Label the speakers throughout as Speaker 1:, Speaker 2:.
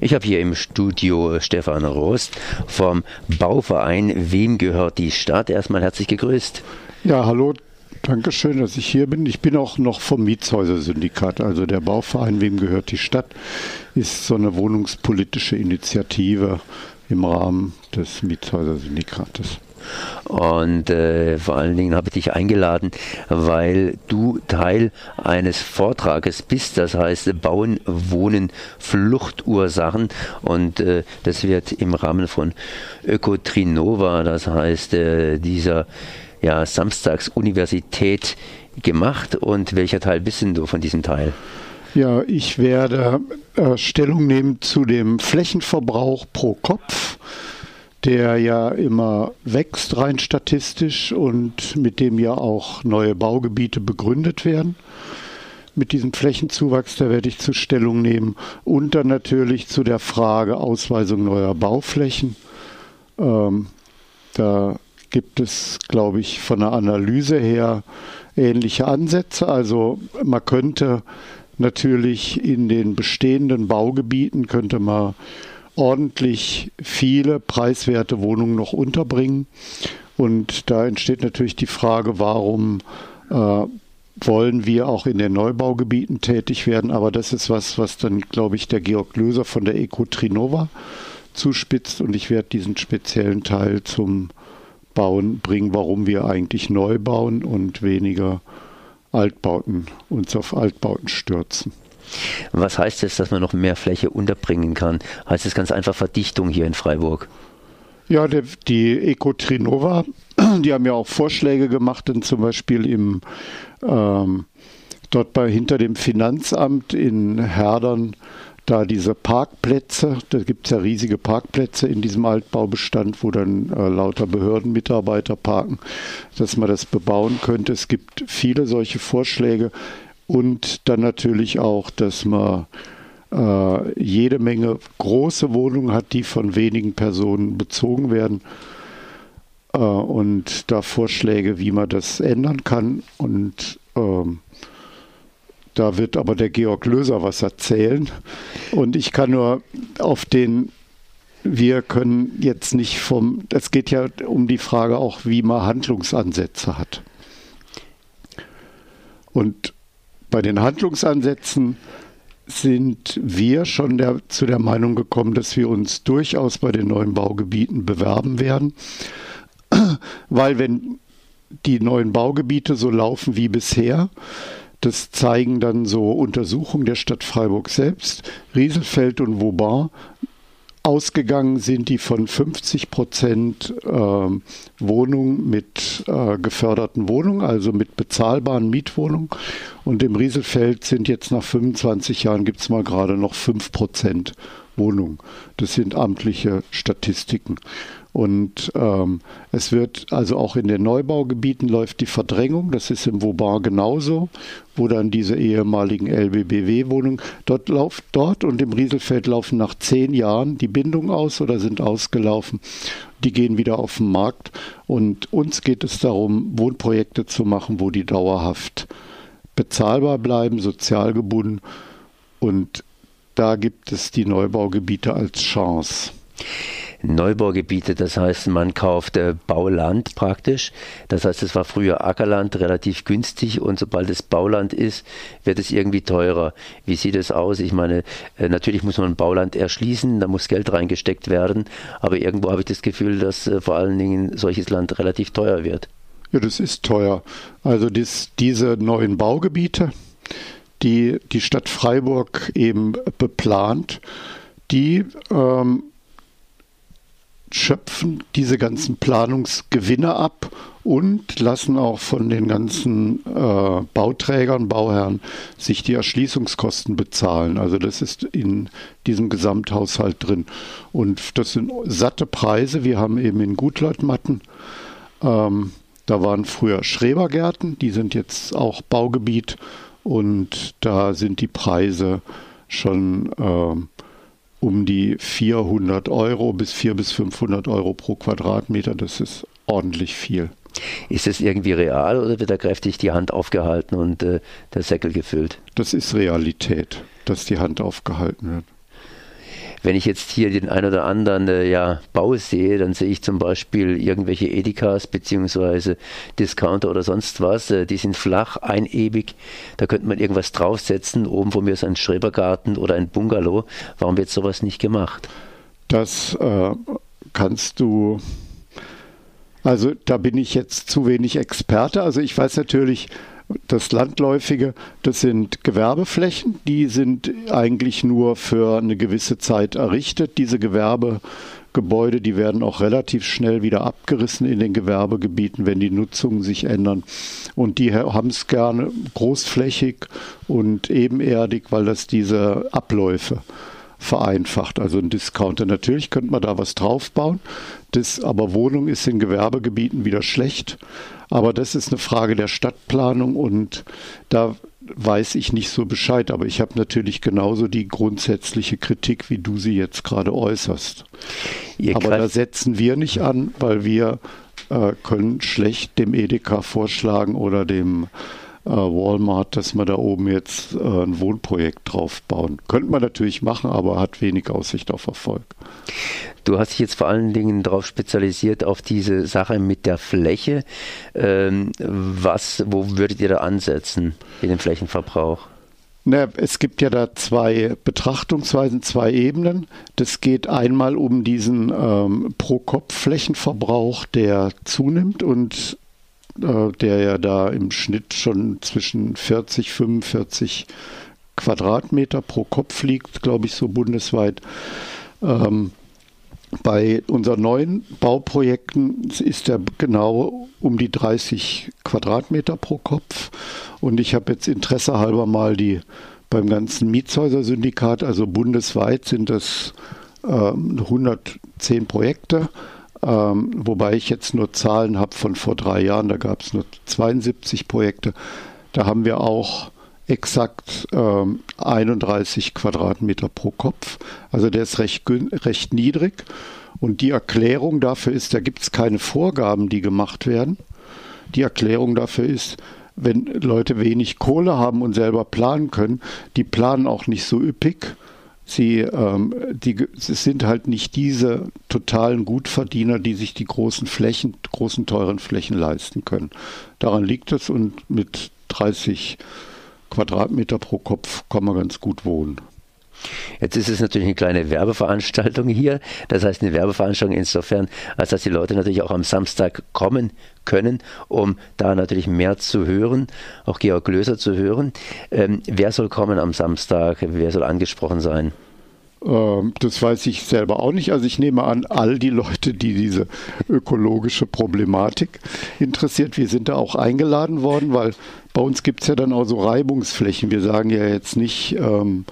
Speaker 1: Ich habe hier im Studio Stefan Rost vom Bauverein Wem gehört die Stadt? Erstmal herzlich gegrüßt.
Speaker 2: Ja, hallo. Dankeschön, dass ich hier bin. Ich bin auch noch vom Mietshäuser-Syndikat. Also der Bauverein Wem gehört die Stadt ist so eine wohnungspolitische Initiative im Rahmen des Mietshäuser-Syndikates.
Speaker 1: Und äh, vor allen Dingen habe ich dich eingeladen, weil du Teil eines Vortrages bist, das heißt Bauen, Wohnen, Fluchtursachen. Und äh, das wird im Rahmen von Ökotrinova, das heißt äh, dieser ja, Samstagsuniversität gemacht. Und welcher Teil bist denn du von diesem Teil?
Speaker 2: Ja, ich werde äh, Stellung nehmen zu dem Flächenverbrauch pro Kopf der ja immer wächst rein statistisch und mit dem ja auch neue Baugebiete begründet werden. Mit diesem Flächenzuwachs, da werde ich zur Stellung nehmen und dann natürlich zu der Frage Ausweisung neuer Bauflächen. Ähm, da gibt es, glaube ich, von der Analyse her ähnliche Ansätze. Also man könnte natürlich in den bestehenden Baugebieten könnte man ordentlich viele preiswerte Wohnungen noch unterbringen. Und da entsteht natürlich die Frage, warum äh, wollen wir auch in den Neubaugebieten tätig werden. Aber das ist was, was dann, glaube ich, der Georg Löser von der Eco Trinova zuspitzt. Und ich werde diesen speziellen Teil zum Bauen bringen, warum wir eigentlich neu bauen und weniger Altbauten, uns auf Altbauten stürzen.
Speaker 1: Was heißt es, dass man noch mehr Fläche unterbringen kann? Heißt es ganz einfach Verdichtung hier in Freiburg?
Speaker 2: Ja, der, die Ecotrinova, die haben ja auch Vorschläge gemacht, denn zum Beispiel im ähm, dort bei hinter dem Finanzamt in Herdern da diese Parkplätze, da gibt es ja riesige Parkplätze in diesem Altbaubestand, wo dann äh, lauter Behördenmitarbeiter parken, dass man das bebauen könnte. Es gibt viele solche Vorschläge. Und dann natürlich auch, dass man äh, jede Menge große Wohnungen hat, die von wenigen Personen bezogen werden. Äh, und da Vorschläge, wie man das ändern kann. Und ähm, da wird aber der Georg Löser was erzählen. Und ich kann nur auf den, wir können jetzt nicht vom, es geht ja um die Frage auch, wie man Handlungsansätze hat. Und bei den Handlungsansätzen sind wir schon der, zu der Meinung gekommen, dass wir uns durchaus bei den neuen Baugebieten bewerben werden, weil wenn die neuen Baugebiete so laufen wie bisher, das zeigen dann so Untersuchungen der Stadt Freiburg selbst. Rieselfeld und Vauban Ausgegangen sind die von 50 Prozent äh, Wohnungen mit äh, geförderten Wohnungen, also mit bezahlbaren Mietwohnungen. Und im Rieselfeld sind jetzt nach 25 Jahren gibt es mal gerade noch 5 Prozent Wohnungen. Das sind amtliche Statistiken. Und ähm, es wird also auch in den Neubaugebieten läuft die Verdrängung. Das ist im Vauban genauso, wo dann diese ehemaligen LBBW-Wohnungen dort läuft dort und im Rieselfeld laufen nach zehn Jahren die Bindungen aus oder sind ausgelaufen. Die gehen wieder auf den Markt. Und uns geht es darum, Wohnprojekte zu machen, wo die dauerhaft bezahlbar bleiben, sozial gebunden. Und da gibt es die Neubaugebiete als Chance.
Speaker 1: Neubaugebiete, das heißt, man kauft äh, Bauland praktisch. Das heißt, es war früher Ackerland relativ günstig und sobald es Bauland ist, wird es irgendwie teurer. Wie sieht es aus? Ich meine, äh, natürlich muss man Bauland erschließen, da muss Geld reingesteckt werden, aber irgendwo habe ich das Gefühl, dass äh, vor allen Dingen solches Land relativ teuer wird.
Speaker 2: Ja, das ist teuer. Also dies, diese neuen Baugebiete, die die Stadt Freiburg eben beplant, die ähm, schöpfen diese ganzen Planungsgewinne ab und lassen auch von den ganzen äh, Bauträgern, Bauherren sich die Erschließungskosten bezahlen. Also das ist in diesem Gesamthaushalt drin. Und das sind satte Preise. Wir haben eben in Gutleutmatten, ähm, da waren früher Schrebergärten, die sind jetzt auch Baugebiet und da sind die Preise schon äh, um die 400 Euro bis 400 bis 500 Euro pro Quadratmeter. Das ist ordentlich viel.
Speaker 1: Ist es irgendwie real oder wird da kräftig die Hand aufgehalten und äh, der Säckel gefüllt?
Speaker 2: Das ist Realität, dass die Hand aufgehalten wird.
Speaker 1: Wenn ich jetzt hier den ein oder anderen äh, ja, Bau sehe, dann sehe ich zum Beispiel irgendwelche Edikas beziehungsweise Discounter oder sonst was. Äh, die sind flach, einebig. Da könnte man irgendwas draufsetzen. Oben von mir ist ein Schrebergarten oder ein Bungalow. Warum wird sowas nicht gemacht?
Speaker 2: Das äh, kannst du also da bin ich jetzt zu wenig Experte. Also ich weiß natürlich, das Landläufige, das sind Gewerbeflächen, die sind eigentlich nur für eine gewisse Zeit errichtet. Diese Gewerbegebäude, die werden auch relativ schnell wieder abgerissen in den Gewerbegebieten, wenn die Nutzungen sich ändern. Und die haben es gerne großflächig und ebenerdig, weil das diese Abläufe vereinfacht. Also ein Discounter. Natürlich könnte man da was draufbauen. Das, aber Wohnung ist in Gewerbegebieten wieder schlecht. Aber das ist eine Frage der Stadtplanung und da weiß ich nicht so Bescheid. Aber ich habe natürlich genauso die grundsätzliche Kritik, wie du sie jetzt gerade äußerst. Ihr aber da setzen wir nicht an, weil wir äh, können schlecht dem Edeka vorschlagen oder dem äh, Walmart, dass wir da oben jetzt äh, ein Wohnprojekt drauf bauen. Könnte man natürlich machen, aber hat wenig Aussicht auf Erfolg.
Speaker 1: Du hast dich jetzt vor allen Dingen darauf spezialisiert, auf diese Sache mit der Fläche. Ähm, was, wo würdet ihr da ansetzen in den Flächenverbrauch?
Speaker 2: Na, es gibt ja da zwei Betrachtungsweisen, zwei Ebenen. Das geht einmal um diesen ähm, Pro-Kopf-Flächenverbrauch, der zunimmt und äh, der ja da im Schnitt schon zwischen 40, 45 Quadratmeter pro Kopf liegt, glaube ich, so bundesweit. Ähm, bei unseren neuen Bauprojekten ist er genau um die 30 Quadratmeter pro Kopf. Und ich habe jetzt Interesse halber mal die beim ganzen Mietshäuser-Syndikat, also bundesweit sind das äh, 110 Projekte ähm, wobei ich jetzt nur Zahlen habe von vor drei Jahren, da gab es nur 72 Projekte. Da haben wir auch exakt ähm, 31 Quadratmeter pro Kopf. Also der ist recht, recht niedrig. Und die Erklärung dafür ist, da gibt es keine Vorgaben, die gemacht werden. Die Erklärung dafür ist, wenn Leute wenig Kohle haben und selber planen können, die planen auch nicht so üppig Sie, ähm, die, es sind halt nicht diese totalen Gutverdiener, die sich die großen Flächen, großen teuren Flächen leisten können. Daran liegt es und mit 30 Quadratmeter pro Kopf kann man ganz gut wohnen.
Speaker 1: Jetzt ist es natürlich eine kleine Werbeveranstaltung hier. Das heißt eine Werbeveranstaltung insofern, als dass die Leute natürlich auch am Samstag kommen können, um da natürlich mehr zu hören, auch Georg Glöser zu hören. Ähm, wer soll kommen am Samstag? Wer soll angesprochen sein?
Speaker 2: Ähm, das weiß ich selber auch nicht. Also ich nehme an, all die Leute, die diese ökologische Problematik interessiert, wir sind da auch eingeladen worden, weil bei uns gibt es ja dann auch so Reibungsflächen. Wir sagen ja jetzt nicht, ähm,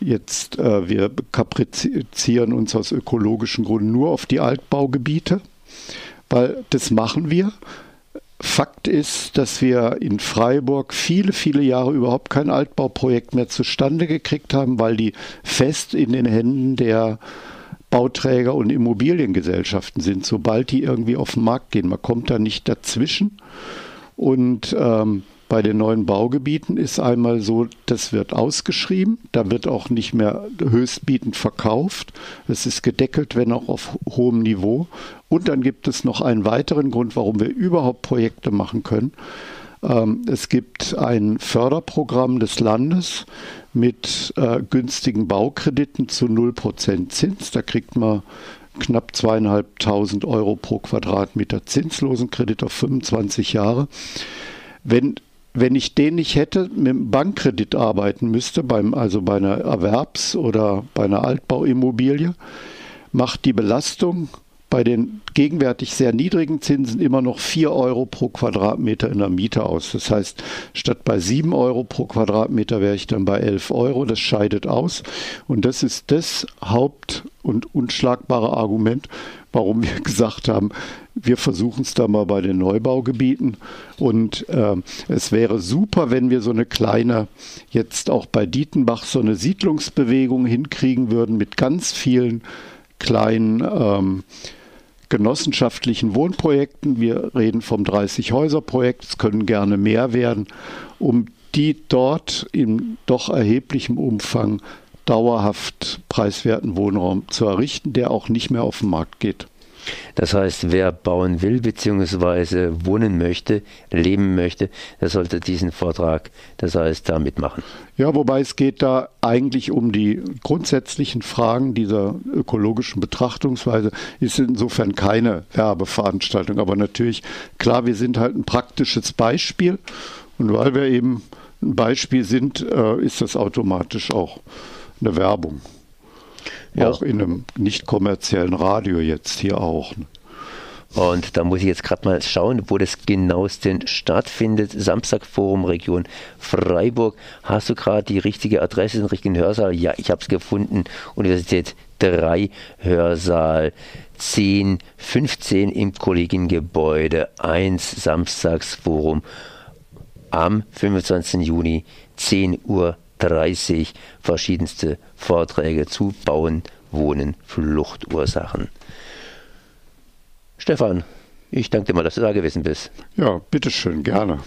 Speaker 2: jetzt äh, wir kaprizieren uns aus ökologischen Gründen nur auf die Altbaugebiete, weil das machen wir. Fakt ist, dass wir in Freiburg viele, viele Jahre überhaupt kein Altbauprojekt mehr zustande gekriegt haben, weil die fest in den Händen der Bauträger und Immobiliengesellschaften sind, sobald die irgendwie auf den Markt gehen. Man kommt da nicht dazwischen. Und ähm, bei den neuen Baugebieten ist einmal so, das wird ausgeschrieben, da wird auch nicht mehr höchstbietend verkauft. Es ist gedeckelt, wenn auch auf hohem Niveau. Und dann gibt es noch einen weiteren Grund, warum wir überhaupt Projekte machen können. Ähm, es gibt ein Förderprogramm des Landes mit äh, günstigen Baukrediten zu 0% Zins. Da kriegt man knapp zweieinhalbtausend Euro pro Quadratmeter zinslosen Kredit auf 25 Jahre. Wenn wenn ich den nicht hätte, mit dem Bankkredit arbeiten müsste, beim, also bei einer Erwerbs- oder bei einer Altbauimmobilie, macht die Belastung bei den gegenwärtig sehr niedrigen Zinsen immer noch 4 Euro pro Quadratmeter in der Miete aus. Das heißt, statt bei 7 Euro pro Quadratmeter wäre ich dann bei 11 Euro. Das scheidet aus. Und das ist das Haupt- und unschlagbare Argument, warum wir gesagt haben, wir versuchen es da mal bei den Neubaugebieten. Und äh, es wäre super, wenn wir so eine kleine, jetzt auch bei Dietenbach, so eine Siedlungsbewegung hinkriegen würden mit ganz vielen kleinen ähm, genossenschaftlichen Wohnprojekten. Wir reden vom 30-Häuser-Projekt, es können gerne mehr werden, um die dort in doch erheblichem Umfang dauerhaft preiswerten Wohnraum zu errichten, der auch nicht mehr auf den Markt geht.
Speaker 1: Das heißt, wer bauen will bzw. wohnen möchte, leben möchte, der sollte diesen Vortrag, das heißt, da mitmachen.
Speaker 2: Ja, wobei es geht da eigentlich um die grundsätzlichen Fragen dieser ökologischen Betrachtungsweise. Ist insofern keine Werbeveranstaltung, aber natürlich, klar, wir sind halt ein praktisches Beispiel und weil wir eben ein Beispiel sind, äh, ist das automatisch auch eine Werbung. Ja. Auch in einem nicht kommerziellen Radio jetzt hier auch. Ne?
Speaker 1: Und da muss ich jetzt gerade mal schauen, wo das genauestens stattfindet. Samstagforum Region Freiburg. Hast du gerade die richtige Adresse in Richtung Hörsaal? Ja, ich habe es gefunden. Universität 3, Hörsaal 10, 15 im Kollegiengebäude 1, Samstagsforum am 25. Juni, 10 Uhr 30 verschiedenste Vorträge zu Bauen, Wohnen, Fluchtursachen. Stefan, ich danke dir mal, dass du da gewesen bist.
Speaker 2: Ja, bitteschön, gerne.